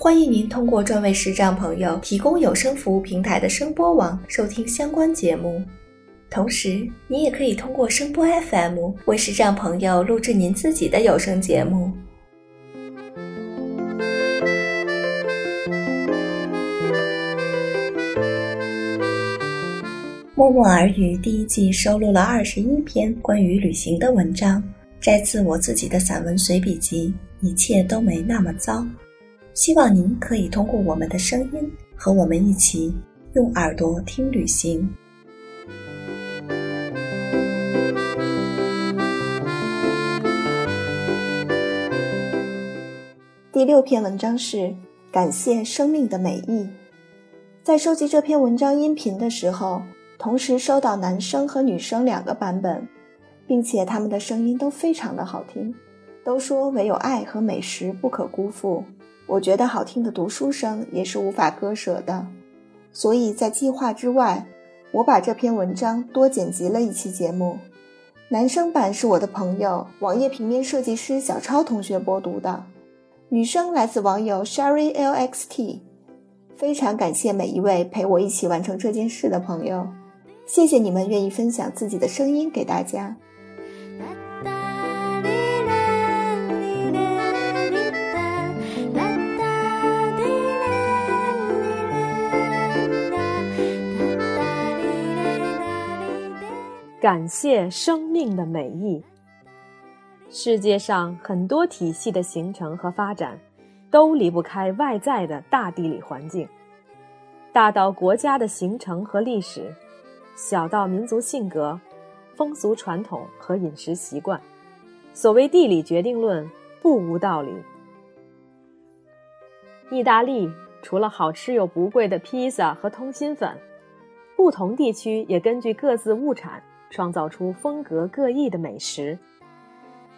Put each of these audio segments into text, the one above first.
欢迎您通过专为视障朋友提供有声服务平台的声波网收听相关节目。同时，您也可以通过声波 FM 为视障朋友录制您自己的有声节目。默默耳语第一季收录了二十一篇关于旅行的文章，摘自我自己的散文随笔集《一切都没那么糟》。希望您可以通过我们的声音，和我们一起用耳朵听旅行。第六篇文章是感谢生命的美意。在收集这篇文章音频的时候。同时收到男生和女生两个版本，并且他们的声音都非常的好听，都说唯有爱和美食不可辜负。我觉得好听的读书声也是无法割舍的，所以在计划之外，我把这篇文章多剪辑了一期节目。男生版是我的朋友网页平面设计师小超同学播读的，女生来自网友 Sherry LXT。非常感谢每一位陪我一起完成这件事的朋友。谢谢你们愿意分享自己的声音给大家。感谢生命的美意。世界上很多体系的形成和发展，都离不开外在的大地理环境，大到国家的形成和历史。小到民族性格、风俗传统和饮食习惯，所谓地理决定论不无道理。意大利除了好吃又不贵的披萨和通心粉，不同地区也根据各自物产创造出风格各异的美食。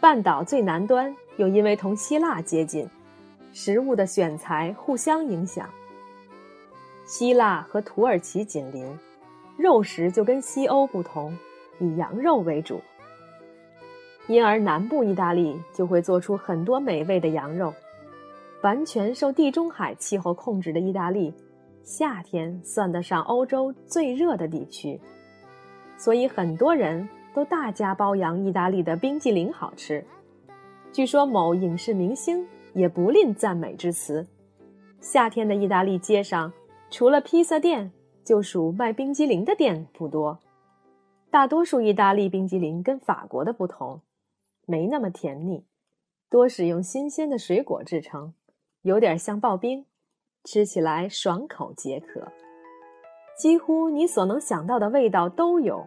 半岛最南端又因为同希腊接近，食物的选材互相影响。希腊和土耳其紧邻。肉食就跟西欧不同，以羊肉为主，因而南部意大利就会做出很多美味的羊肉。完全受地中海气候控制的意大利，夏天算得上欧洲最热的地区，所以很多人都大加褒扬意大利的冰激凌好吃。据说某影视明星也不吝赞美之词。夏天的意大利街上，除了披萨店。就属卖冰激凌的店不多，大多数意大利冰激凌跟法国的不同，没那么甜腻，多使用新鲜的水果制成，有点像刨冰，吃起来爽口解渴。几乎你所能想到的味道都有，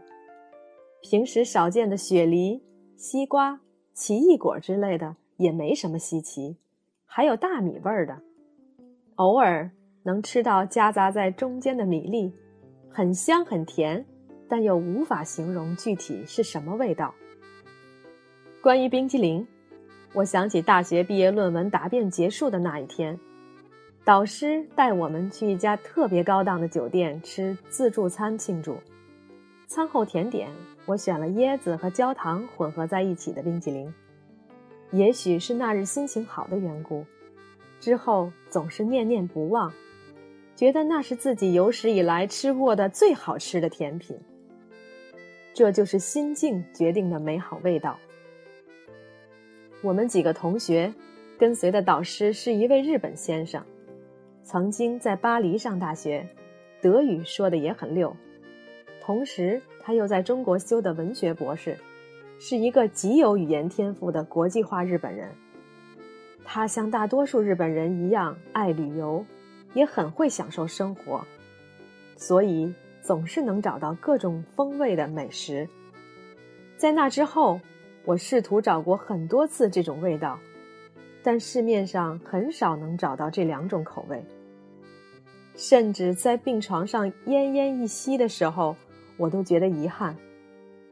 平时少见的雪梨、西瓜、奇异果之类的也没什么稀奇，还有大米味儿的，偶尔。能吃到夹杂在中间的米粒，很香很甜，但又无法形容具体是什么味道。关于冰激凌，我想起大学毕业论文答辩结束的那一天，导师带我们去一家特别高档的酒店吃自助餐庆祝。餐后甜点，我选了椰子和焦糖混合在一起的冰激凌。也许是那日心情好的缘故，之后总是念念不忘。觉得那是自己有史以来吃过的最好吃的甜品。这就是心境决定的美好味道。我们几个同学跟随的导师是一位日本先生，曾经在巴黎上大学，德语说的也很溜。同时，他又在中国修的文学博士，是一个极有语言天赋的国际化日本人。他像大多数日本人一样爱旅游。也很会享受生活，所以总是能找到各种风味的美食。在那之后，我试图找过很多次这种味道，但市面上很少能找到这两种口味。甚至在病床上奄奄一息的时候，我都觉得遗憾。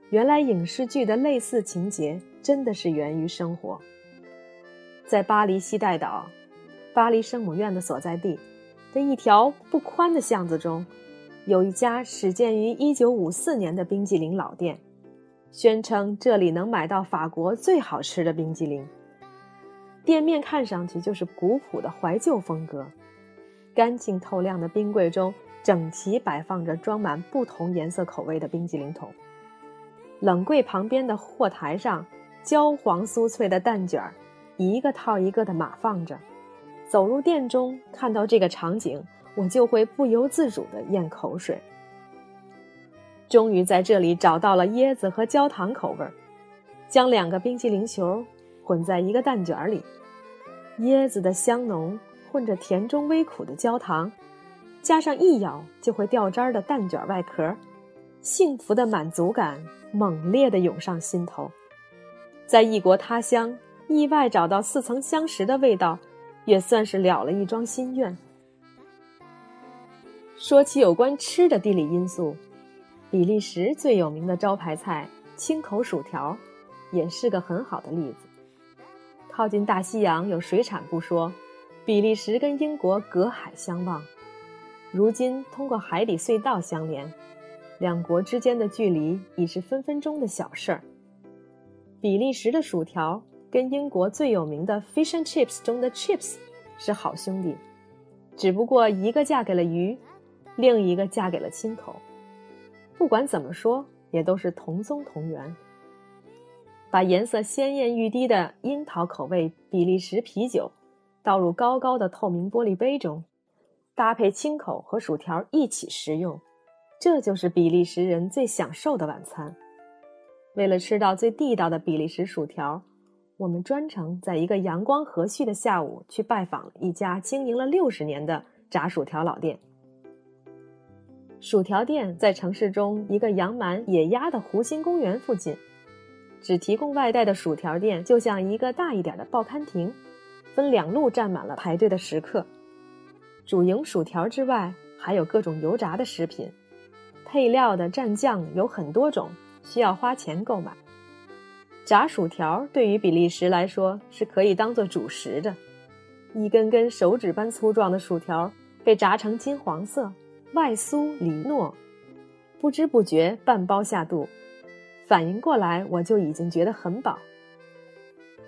原来影视剧的类似情节真的是源于生活。在巴黎西带岛，巴黎圣母院的所在地的一条不宽的巷子中，有一家始建于1954年的冰激凌老店，宣称这里能买到法国最好吃的冰激凌。店面看上去就是古朴的怀旧风格。干净透亮的冰柜中，整齐摆放着装满不同颜色口味的冰激凌桶。冷柜旁边的货台上，焦黄酥脆的蛋卷儿，一个套一个的码放着。走入店中，看到这个场景，我就会不由自主地咽口水。终于在这里找到了椰子和焦糖口味，将两个冰激凌球混在一个蛋卷里，椰子的香浓。混着甜中微苦的焦糖，加上一咬就会掉渣的蛋卷外壳，幸福的满足感猛烈地涌上心头。在异国他乡意外找到似曾相识的味道，也算是了了一桩心愿。说起有关吃的地理因素，比利时最有名的招牌菜青口薯条，也是个很好的例子。靠近大西洋，有水产不说。比利时跟英国隔海相望，如今通过海底隧道相连，两国之间的距离已是分分钟的小事儿。比利时的薯条跟英国最有名的 fish and chips 中的 chips 是好兄弟，只不过一个嫁给了鱼，另一个嫁给了亲口。不管怎么说，也都是同宗同源。把颜色鲜艳欲滴的樱桃口味比利时啤酒。倒入高高的透明玻璃杯中，搭配清口和薯条一起食用，这就是比利时人最享受的晚餐。为了吃到最地道的比利时薯条，我们专程在一个阳光和煦的下午去拜访一家经营了六十年的炸薯条老店。薯条店在城市中一个养满野鸭的湖心公园附近，只提供外带的薯条店就像一个大一点的报刊亭。分两路站满了排队的食客，主营薯条之外，还有各种油炸的食品，配料的蘸酱有很多种，需要花钱购买。炸薯条对于比利时来说是可以当做主食的，一根根手指般粗壮的薯条被炸成金黄色，外酥里糯，不知不觉半包下肚，反应过来我就已经觉得很饱。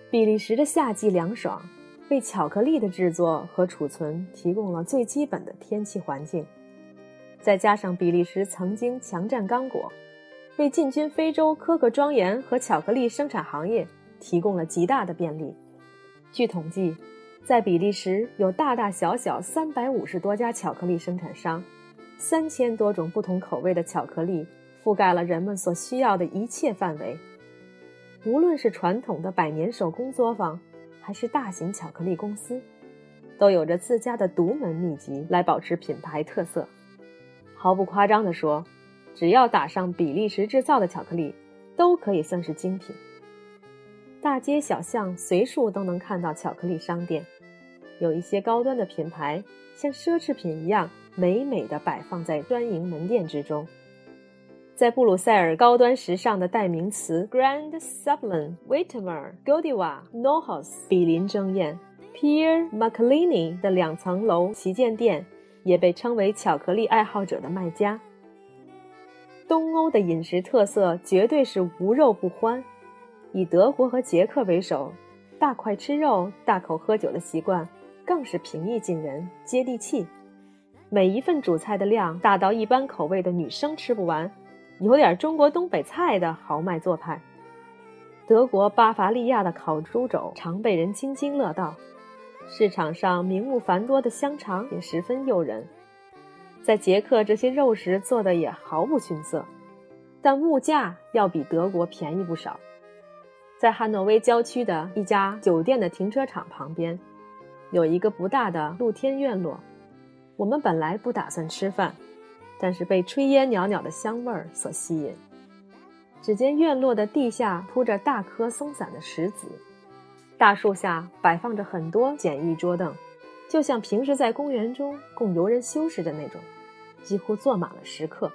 比利时的夏季凉爽。为巧克力的制作和储存提供了最基本的天气环境，再加上比利时曾经强占刚果，为进军非洲可可庄园和巧克力生产行业提供了极大的便利。据统计，在比利时有大大小小三百五十多家巧克力生产商，三千多种不同口味的巧克力覆盖了人们所需要的一切范围。无论是传统的百年手工作坊，还是大型巧克力公司，都有着自家的独门秘籍来保持品牌特色。毫不夸张地说，只要打上比利时制造的巧克力，都可以算是精品。大街小巷随处都能看到巧克力商店，有一些高端的品牌像奢侈品一样美美的摆放在专营门店之中。在布鲁塞尔，高端时尚的代名词 Grand Sublime、Witmer、Godiva、Nohos 比邻争艳。Pierre Maclini 的两层楼旗舰店也被称为巧克力爱好者的卖家。东欧的饮食特色绝对是无肉不欢，以德国和捷克为首，大块吃肉、大口喝酒的习惯更是平易近人、接地气。每一份主菜的量大到一般口味的女生吃不完。有点中国东北菜的豪迈做派，德国巴伐利亚的烤猪肘常被人津津乐道，市场上名目繁多的香肠也十分诱人。在捷克，这些肉食做的也毫不逊色，但物价要比德国便宜不少。在汉诺威郊区的一家酒店的停车场旁边，有一个不大的露天院落，我们本来不打算吃饭。但是被炊烟袅袅的香味儿所吸引。只见院落的地下铺着大颗松散的石子，大树下摆放着很多简易桌凳，就像平时在公园中供游人修饰的那种，几乎坐满了食客。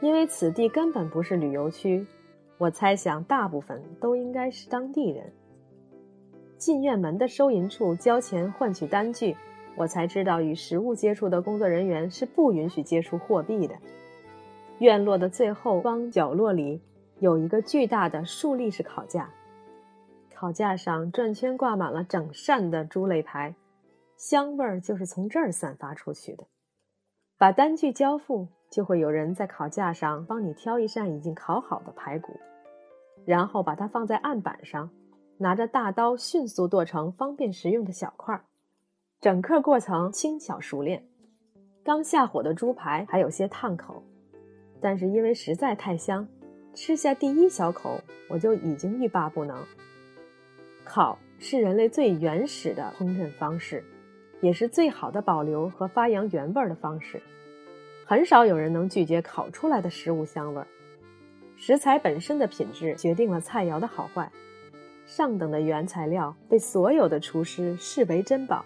因为此地根本不是旅游区，我猜想大部分都应该是当地人。进院门的收银处交钱换取单据，我才知道与食物接触的工作人员是不允许接触货币的。院落的最后方角落里有一个巨大的竖立式烤架，烤架上转圈挂满了整扇的猪肋排，香味儿就是从这儿散发出去的。把单据交付。就会有人在烤架上帮你挑一扇已经烤好的排骨，然后把它放在案板上，拿着大刀迅速剁成方便食用的小块。整个过程轻巧熟练。刚下火的猪排还有些烫口，但是因为实在太香，吃下第一小口我就已经欲罢不能。烤是人类最原始的烹饪方式，也是最好的保留和发扬原味的方式。很少有人能拒绝烤出来的食物香味儿。食材本身的品质决定了菜肴的好坏。上等的原材料被所有的厨师视为珍宝。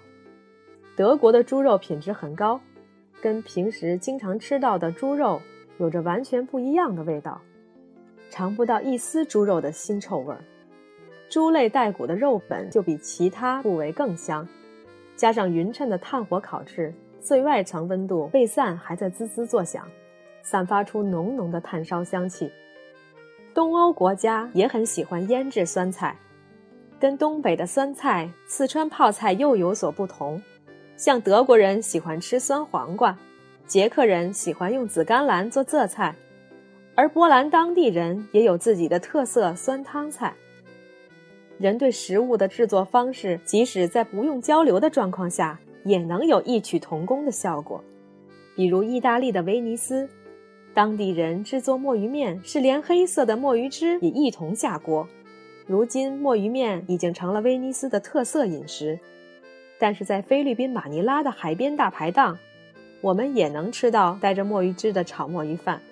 德国的猪肉品质很高，跟平时经常吃到的猪肉有着完全不一样的味道，尝不到一丝猪肉的腥臭味儿。猪类带骨的肉本就比其他部位更香，加上匀称的炭火烤制。最外层温度未散，还在滋滋作响，散发出浓浓的炭烧香气。东欧国家也很喜欢腌制酸菜，跟东北的酸菜、四川泡菜又有所不同。像德国人喜欢吃酸黄瓜，捷克人喜欢用紫甘蓝做浙菜，而波兰当地人也有自己的特色酸汤菜。人对食物的制作方式，即使在不用交流的状况下。也能有异曲同工的效果，比如意大利的威尼斯，当地人制作墨鱼面是连黑色的墨鱼汁也一同下锅。如今，墨鱼面已经成了威尼斯的特色饮食。但是在菲律宾马尼拉的海边大排档，我们也能吃到带着墨鱼汁的炒墨鱼饭。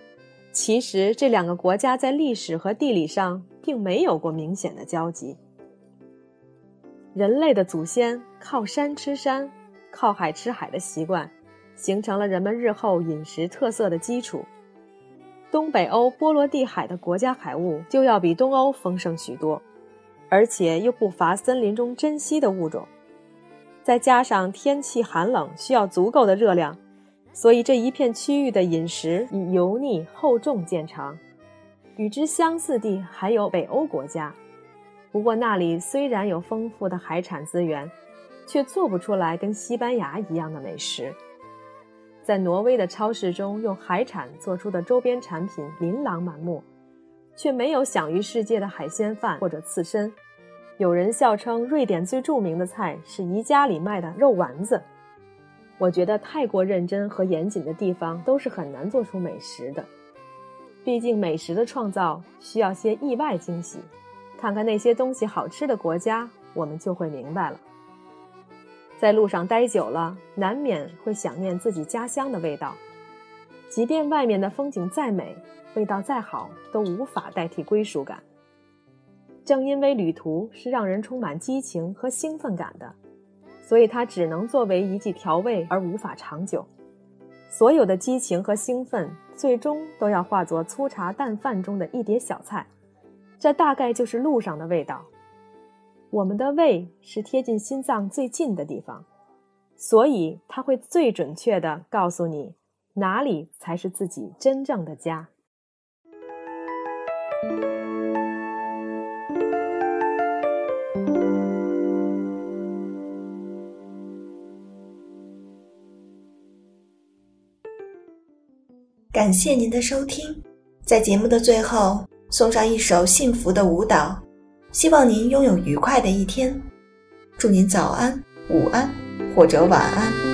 其实，这两个国家在历史和地理上并没有过明显的交集。人类的祖先靠山吃山。靠海吃海的习惯，形成了人们日后饮食特色的基础。东北欧波罗的海的国家海物就要比东欧丰盛许多，而且又不乏森林中珍稀的物种。再加上天气寒冷，需要足够的热量，所以这一片区域的饮食以油腻厚重见长。与之相似地还有北欧国家，不过那里虽然有丰富的海产资源。却做不出来跟西班牙一样的美食。在挪威的超市中，用海产做出的周边产品琳琅满目，却没有享誉世界的海鲜饭或者刺身。有人笑称，瑞典最著名的菜是宜家里卖的肉丸子。我觉得太过认真和严谨的地方，都是很难做出美食的。毕竟美食的创造需要些意外惊喜。看看那些东西好吃的国家，我们就会明白了。在路上待久了，难免会想念自己家乡的味道。即便外面的风景再美，味道再好，都无法代替归属感。正因为旅途是让人充满激情和兴奋感的，所以它只能作为一剂调味，而无法长久。所有的激情和兴奋，最终都要化作粗茶淡饭中的一碟小菜。这大概就是路上的味道。我们的胃是贴近心脏最近的地方，所以它会最准确的告诉你哪里才是自己真正的家。感谢您的收听，在节目的最后送上一首幸福的舞蹈。希望您拥有愉快的一天，祝您早安、午安或者晚安。